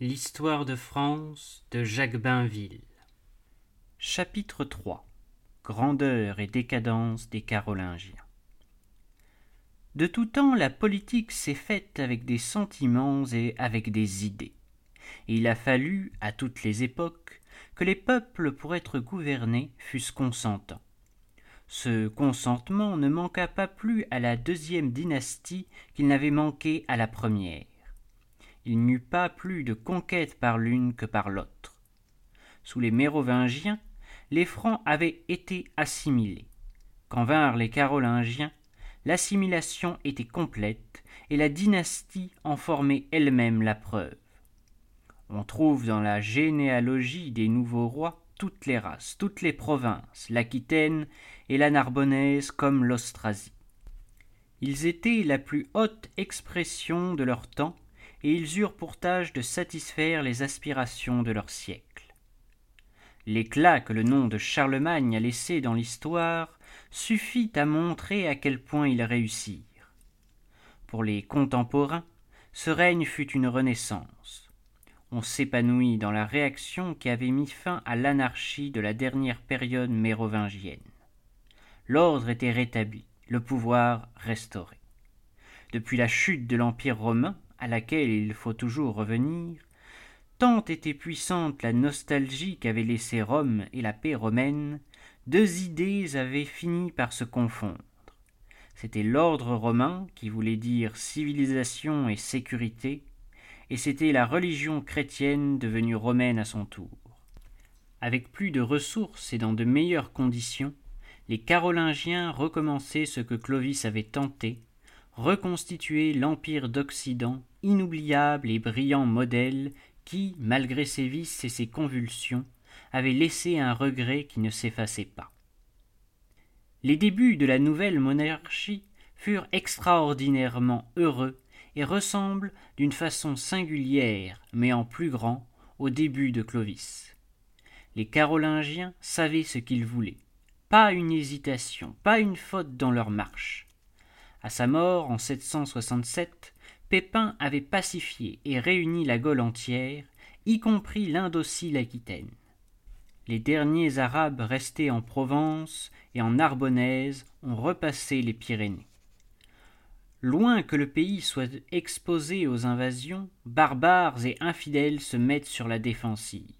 L'histoire de France de Jacques Bainville. Chapitre 3 Grandeur et décadence des Carolingiens. De tout temps, la politique s'est faite avec des sentiments et avec des idées. Il a fallu, à toutes les époques, que les peuples, pour être gouvernés, fussent consentants. Ce consentement ne manqua pas plus à la deuxième dynastie qu'il n'avait manqué à la première il n'y eut pas plus de conquêtes par l'une que par l'autre. Sous les Mérovingiens, les Francs avaient été assimilés. Quand vinrent les Carolingiens, l'assimilation était complète et la dynastie en formait elle-même la preuve. On trouve dans la généalogie des nouveaux rois toutes les races, toutes les provinces, l'Aquitaine et la Narbonnaise comme l'Austrasie. Ils étaient la plus haute expression de leur temps et ils eurent pour tâche de satisfaire les aspirations de leur siècle. L'éclat que le nom de Charlemagne a laissé dans l'histoire suffit à montrer à quel point ils réussirent. Pour les contemporains, ce règne fut une renaissance. On s'épanouit dans la réaction qui avait mis fin à l'anarchie de la dernière période mérovingienne. L'ordre était rétabli, le pouvoir restauré. Depuis la chute de l'Empire romain, à laquelle il faut toujours revenir, tant était puissante la nostalgie qu'avaient laissé Rome et la paix romaine, deux idées avaient fini par se confondre. C'était l'ordre romain qui voulait dire civilisation et sécurité, et c'était la religion chrétienne devenue romaine à son tour. Avec plus de ressources et dans de meilleures conditions, les Carolingiens recommençaient ce que Clovis avait tenté, reconstituer l'Empire d'Occident, inoubliable et brillant modèle qui, malgré ses vices et ses convulsions, avait laissé un regret qui ne s'effaçait pas. Les débuts de la nouvelle monarchie furent extraordinairement heureux et ressemblent d'une façon singulière, mais en plus grand, au début de Clovis. Les Carolingiens savaient ce qu'ils voulaient. Pas une hésitation, pas une faute dans leur marche. À sa mort en 767, Pépin avait pacifié et réuni la Gaule entière, y compris l'Indocile Aquitaine. Les derniers Arabes restés en Provence et en Narbonnaise ont repassé les Pyrénées. Loin que le pays soit exposé aux invasions, barbares et infidèles se mettent sur la défensive.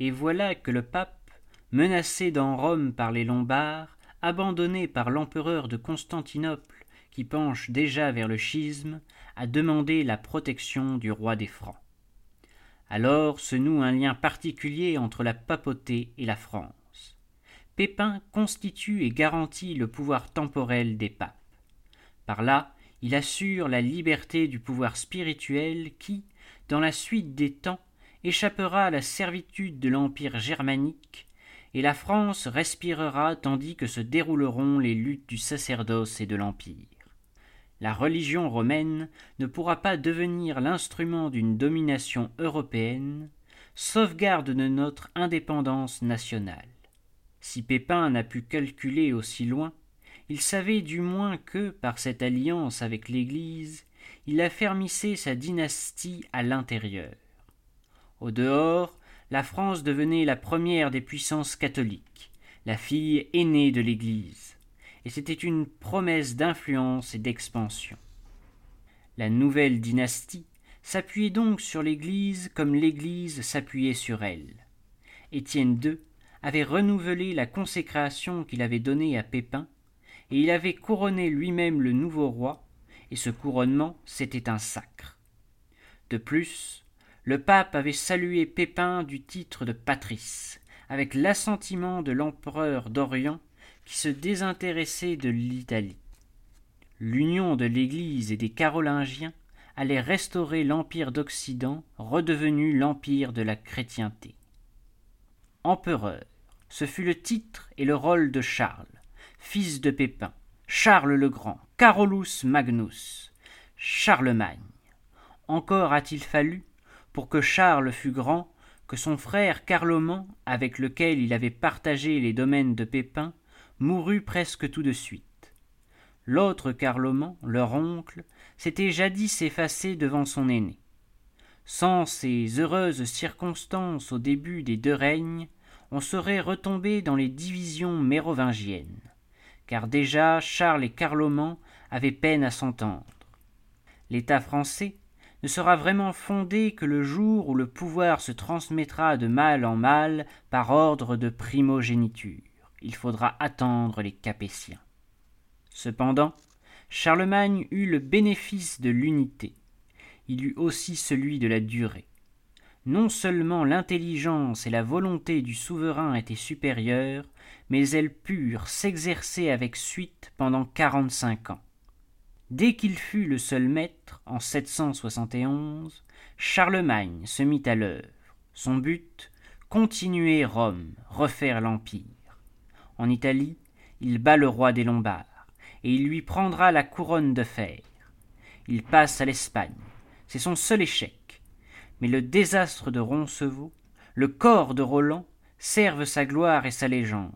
Et voilà que le pape, menacé dans Rome par les Lombards, abandonné par l'empereur de Constantinople qui penche déjà vers le schisme, a demandé la protection du roi des Francs. Alors se noue un lien particulier entre la papauté et la France. Pépin constitue et garantit le pouvoir temporel des papes. Par là, il assure la liberté du pouvoir spirituel qui, dans la suite des temps, échappera à la servitude de l'Empire germanique, et la France respirera tandis que se dérouleront les luttes du sacerdoce et de l'Empire la religion romaine ne pourra pas devenir l'instrument d'une domination européenne, sauvegarde de notre indépendance nationale. Si Pépin n'a pu calculer aussi loin, il savait du moins que, par cette alliance avec l'Église, il affermissait sa dynastie à l'intérieur. Au dehors, la France devenait la première des puissances catholiques, la fille aînée de l'Église et c'était une promesse d'influence et d'expansion. La nouvelle dynastie s'appuyait donc sur l'Église comme l'Église s'appuyait sur elle. Étienne II avait renouvelé la consécration qu'il avait donnée à Pépin, et il avait couronné lui-même le nouveau roi, et ce couronnement c'était un sacre. De plus, le pape avait salué Pépin du titre de patrice, avec l'assentiment de l'empereur d'Orient qui se désintéressait de l'Italie. L'union de l'Église et des Carolingiens allait restaurer l'Empire d'Occident, redevenu l'Empire de la chrétienté. Empereur, ce fut le titre et le rôle de Charles, fils de Pépin, Charles le Grand, Carolus Magnus, Charlemagne. Encore a-t-il fallu, pour que Charles fût grand, que son frère Carloman, avec lequel il avait partagé les domaines de Pépin, mourut presque tout de suite. L'autre Carloman, leur oncle, s'était jadis effacé devant son aîné. Sans ces heureuses circonstances au début des deux règnes, on serait retombé dans les divisions mérovingiennes, car déjà Charles et Carloman avaient peine à s'entendre. L'État français ne sera vraiment fondé que le jour où le pouvoir se transmettra de mal en mal par ordre de primogéniture. Il faudra attendre les Capétiens. Cependant, Charlemagne eut le bénéfice de l'unité il eut aussi celui de la durée. Non seulement l'intelligence et la volonté du souverain étaient supérieures, mais elles purent s'exercer avec suite pendant quarante-cinq ans. Dès qu'il fut le seul maître, en 771, Charlemagne se mit à l'œuvre. Son but continuer Rome, refaire l'Empire. En Italie, il bat le roi des Lombards, et il lui prendra la couronne de fer. Il passe à l'Espagne, c'est son seul échec. Mais le désastre de Roncevaux, le corps de Roland, servent sa gloire et sa légende.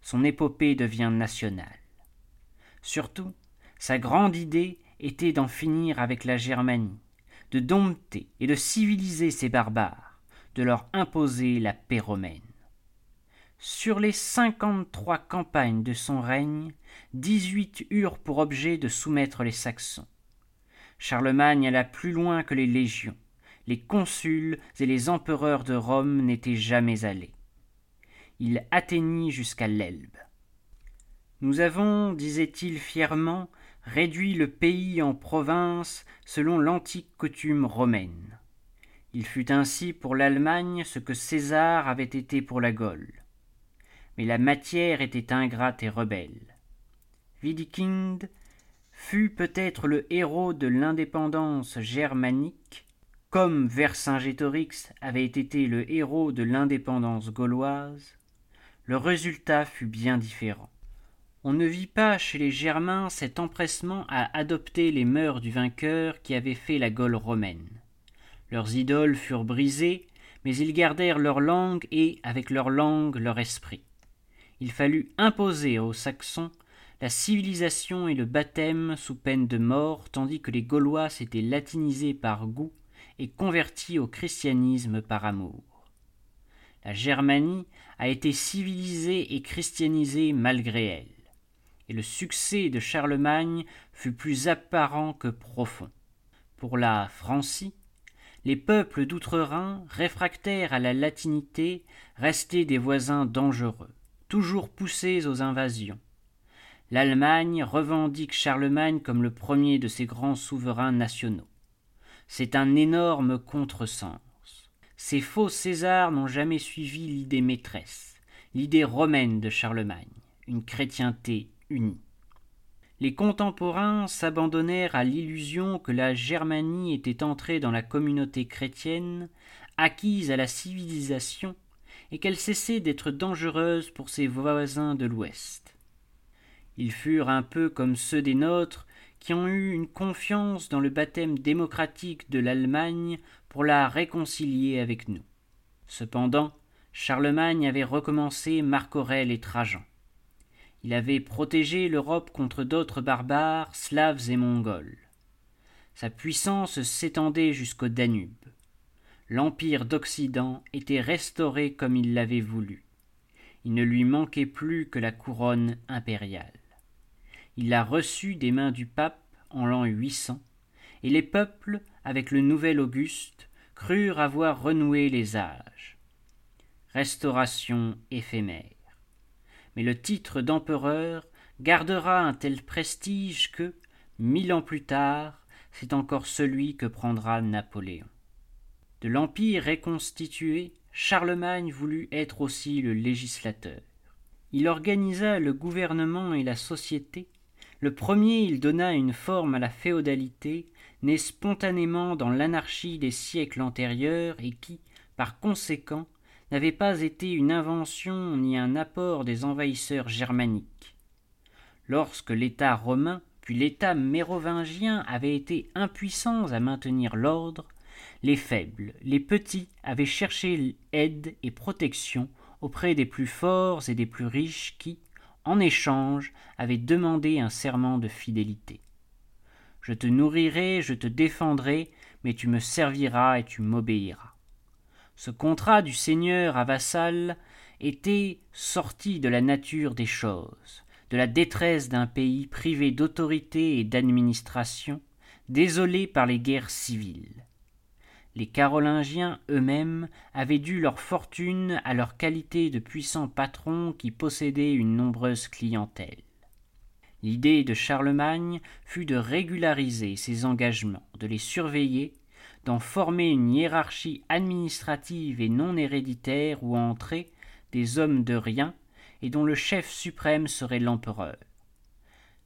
Son épopée devient nationale. Surtout, sa grande idée était d'en finir avec la Germanie, de dompter et de civiliser ces barbares, de leur imposer la paix romaine. Sur les cinquante-trois campagnes de son règne, dix-huit eurent pour objet de soumettre les Saxons. Charlemagne alla plus loin que les légions. Les consuls et les empereurs de Rome n'étaient jamais allés. Il atteignit jusqu'à l'Elbe. Nous avons, disait-il fièrement, réduit le pays en provinces selon l'antique coutume romaine. Il fut ainsi pour l'Allemagne ce que César avait été pour la Gaule. Mais la matière était ingrate et rebelle. Widikind fut peut-être le héros de l'indépendance germanique, comme Vercingétorix avait été le héros de l'indépendance gauloise, le résultat fut bien différent. On ne vit pas chez les Germains cet empressement à adopter les mœurs du vainqueur qui avait fait la Gaule romaine. Leurs idoles furent brisées, mais ils gardèrent leur langue et, avec leur langue, leur esprit. Il fallut imposer aux Saxons la civilisation et le baptême sous peine de mort, tandis que les Gaulois s'étaient latinisés par goût et convertis au christianisme par amour. La Germanie a été civilisée et christianisée malgré elle, et le succès de Charlemagne fut plus apparent que profond. Pour la Francie, les peuples d'outre-Rhin, réfractaires à la latinité, restaient des voisins dangereux, toujours poussés aux invasions, l'Allemagne revendique Charlemagne comme le premier de ses grands souverains nationaux. C'est un énorme contresens. Ces faux Césars n'ont jamais suivi l'idée maîtresse, l'idée romaine de Charlemagne, une chrétienté unie. Les contemporains s'abandonnèrent à l'illusion que la Germanie était entrée dans la communauté chrétienne, acquise à la civilisation, et qu'elle cessait d'être dangereuse pour ses voisins de l'Ouest. Ils furent un peu comme ceux des nôtres qui ont eu une confiance dans le baptême démocratique de l'Allemagne pour la réconcilier avec nous. Cependant, Charlemagne avait recommencé Marc Aurèle et Trajan. Il avait protégé l'Europe contre d'autres barbares, slaves et mongols. Sa puissance s'étendait jusqu'au Danube. L'empire d'Occident était restauré comme il l'avait voulu. Il ne lui manquait plus que la couronne impériale. Il l'a reçu des mains du pape en l'an 800, et les peuples, avec le nouvel Auguste, crurent avoir renoué les âges. Restauration éphémère. Mais le titre d'empereur gardera un tel prestige que, mille ans plus tard, c'est encore celui que prendra Napoléon. De l'Empire reconstitué, Charlemagne voulut être aussi le législateur. Il organisa le gouvernement et la société le premier, il donna une forme à la féodalité, née spontanément dans l'anarchie des siècles antérieurs et qui, par conséquent, n'avait pas été une invention ni un apport des envahisseurs germaniques. Lorsque l'État romain puis l'État mérovingien avaient été impuissants à maintenir l'ordre, les faibles, les petits avaient cherché aide et protection auprès des plus forts et des plus riches qui, en échange, avait demandé un serment de fidélité. Je te nourrirai, je te défendrai, mais tu me serviras et tu m'obéiras. Ce contrat du seigneur à vassal était sorti de la nature des choses, de la détresse d'un pays privé d'autorité et d'administration, désolé par les guerres civiles. Les Carolingiens eux-mêmes avaient dû leur fortune à leur qualité de puissants patrons qui possédaient une nombreuse clientèle. L'idée de Charlemagne fut de régulariser ces engagements, de les surveiller, d'en former une hiérarchie administrative et non héréditaire où entraient des hommes de rien et dont le chef suprême serait l'empereur.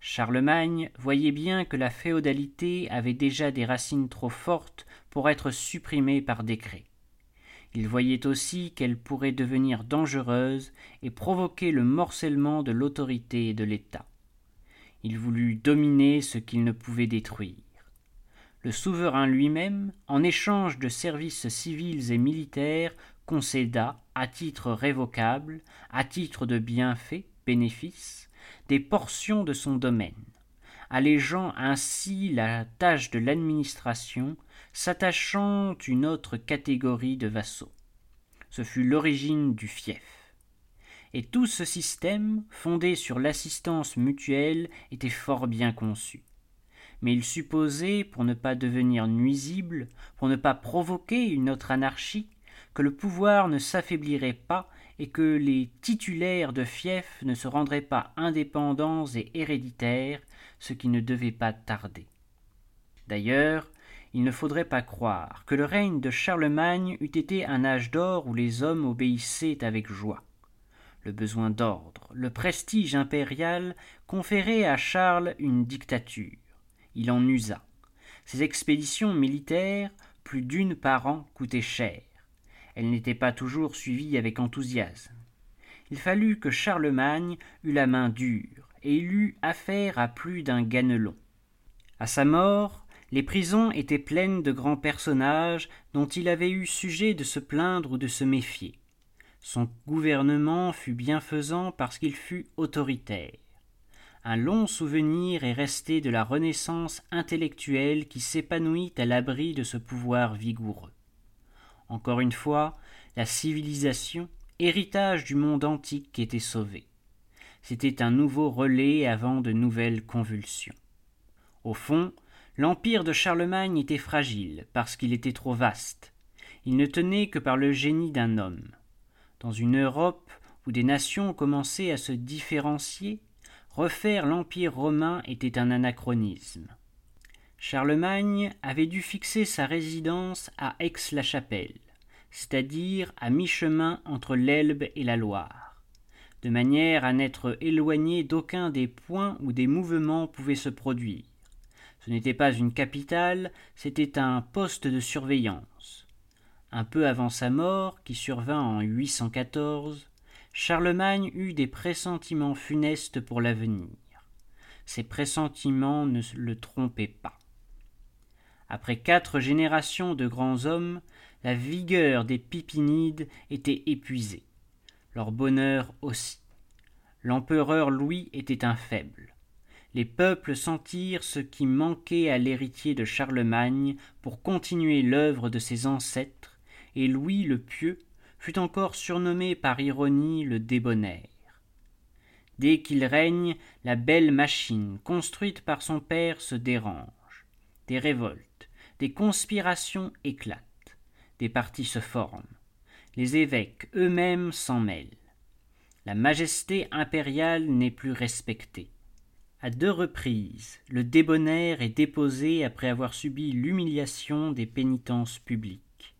Charlemagne voyait bien que la féodalité avait déjà des racines trop fortes pour être supprimée par décret. Il voyait aussi qu'elle pourrait devenir dangereuse et provoquer le morcellement de l'autorité et de l'État. Il voulut dominer ce qu'il ne pouvait détruire. Le souverain lui-même, en échange de services civils et militaires, concéda, à titre révocable, à titre de bienfait, bénéfice, des portions de son domaine, allégeant ainsi la tâche de l'administration, s'attachant une autre catégorie de vassaux. Ce fut l'origine du fief. Et tout ce système, fondé sur l'assistance mutuelle, était fort bien conçu. Mais il supposait, pour ne pas devenir nuisible, pour ne pas provoquer une autre anarchie, que le pouvoir ne s'affaiblirait pas et que les titulaires de fiefs ne se rendraient pas indépendants et héréditaires, ce qui ne devait pas tarder. D'ailleurs, il ne faudrait pas croire que le règne de Charlemagne eût été un âge d'or où les hommes obéissaient avec joie. Le besoin d'ordre, le prestige impérial conféraient à Charles une dictature. Il en usa. Ses expéditions militaires, plus d'une par an, coûtaient cher elle n'était pas toujours suivie avec enthousiasme. Il fallut que Charlemagne eût la main dure, et il eut affaire à plus d'un ganelon. À sa mort, les prisons étaient pleines de grands personnages dont il avait eu sujet de se plaindre ou de se méfier. Son gouvernement fut bienfaisant parce qu'il fut autoritaire. Un long souvenir est resté de la renaissance intellectuelle qui s'épanouit à l'abri de ce pouvoir vigoureux. Encore une fois, la civilisation, héritage du monde antique, était sauvée. C'était un nouveau relais avant de nouvelles convulsions. Au fond, l'empire de Charlemagne était fragile parce qu'il était trop vaste. Il ne tenait que par le génie d'un homme. Dans une Europe où des nations commençaient à se différencier, refaire l'empire romain était un anachronisme. Charlemagne avait dû fixer sa résidence à Aix-la-Chapelle, c'est-à-dire à, mi-chemin entre l'Elbe et la Loire, de manière à n'être éloigné d'aucun des points où des mouvements pouvaient se produire. Ce n'était pas une capitale, c'était un poste de surveillance. Un peu avant sa mort, qui survint en 814, Charlemagne eut des pressentiments funestes pour l'avenir. Ces pressentiments ne le trompaient pas. Après quatre générations de grands hommes, la vigueur des Pipinides était épuisée. Leur bonheur aussi. L'empereur Louis était un faible. Les peuples sentirent ce qui manquait à l'héritier de Charlemagne pour continuer l'œuvre de ses ancêtres, et Louis le Pieux fut encore surnommé par ironie le débonnaire. Dès qu'il règne, la belle machine construite par son père se dérange. Des révoltes, des conspirations éclatent, des partis se forment, les évêques eux-mêmes s'en mêlent. La majesté impériale n'est plus respectée. À deux reprises, le débonnaire est déposé après avoir subi l'humiliation des pénitences publiques.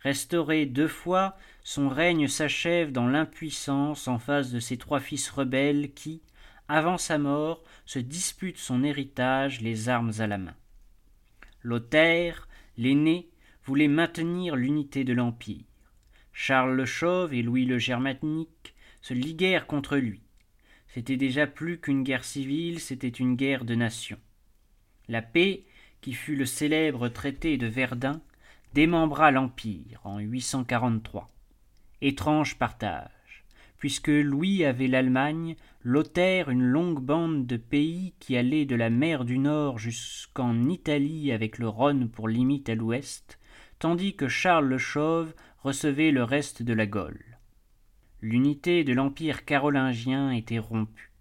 Restauré deux fois, son règne s'achève dans l'impuissance en face de ses trois fils rebelles qui, avant sa mort, se disputent son héritage les armes à la main. Lothaire, l'aîné, voulait maintenir l'unité de l'Empire. Charles le Chauve et Louis le Germanique se liguèrent contre lui. C'était déjà plus qu'une guerre civile, c'était une guerre de nation. La paix, qui fut le célèbre traité de Verdun, démembra l'Empire en 843. Étrange partage puisque Louis avait l'Allemagne, Lothaire une longue bande de pays qui allait de la mer du Nord jusqu'en Italie avec le Rhône pour limite à l'ouest, tandis que Charles le Chauve recevait le reste de la Gaule. L'unité de l'Empire carolingien était rompue.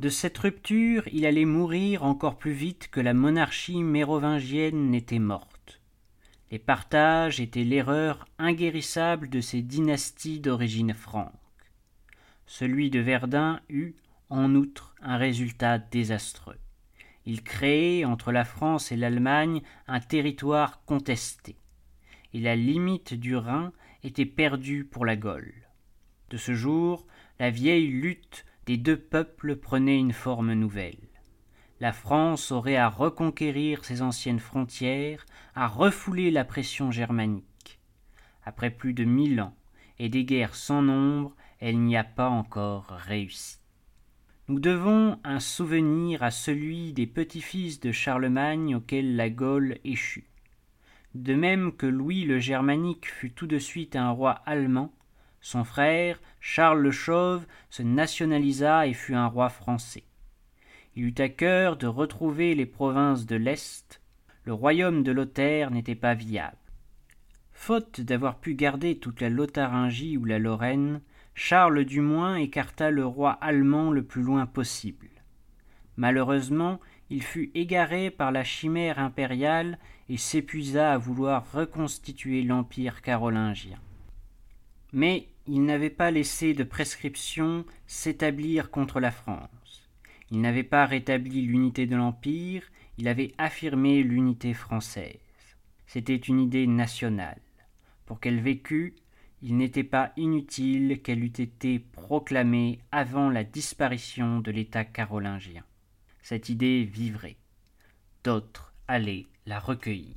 De cette rupture, il allait mourir encore plus vite que la monarchie mérovingienne n'était morte. Les partages étaient l'erreur inguérissable de ces dynasties d'origine franque. Celui de Verdun eut, en outre, un résultat désastreux. Il créait entre la France et l'Allemagne un territoire contesté, et la limite du Rhin était perdue pour la Gaule. De ce jour, la vieille lutte des deux peuples prenait une forme nouvelle. La France aurait à reconquérir ses anciennes frontières, à refouler la pression germanique. Après plus de mille ans et des guerres sans nombre, elle n'y a pas encore réussi. Nous devons un souvenir à celui des petits-fils de Charlemagne auquel la Gaule échut. De même que Louis le Germanique fut tout de suite un roi allemand, son frère, Charles le Chauve, se nationalisa et fut un roi français. Il eut à cœur de retrouver les provinces de l'Est. Le royaume de Lothaire n'était pas viable. Faute d'avoir pu garder toute la Lotharingie ou la Lorraine, Charles du moins écarta le roi allemand le plus loin possible. Malheureusement, il fut égaré par la chimère impériale et s'épuisa à vouloir reconstituer l'empire carolingien. Mais il n'avait pas laissé de prescription s'établir contre la France. Il n'avait pas rétabli l'unité de l'empire, il avait affirmé l'unité française. C'était une idée nationale. Pour qu'elle vécût, il n'était pas inutile qu'elle eût été proclamée avant la disparition de l'État carolingien. Cette idée vivrait. D'autres allaient la recueillir.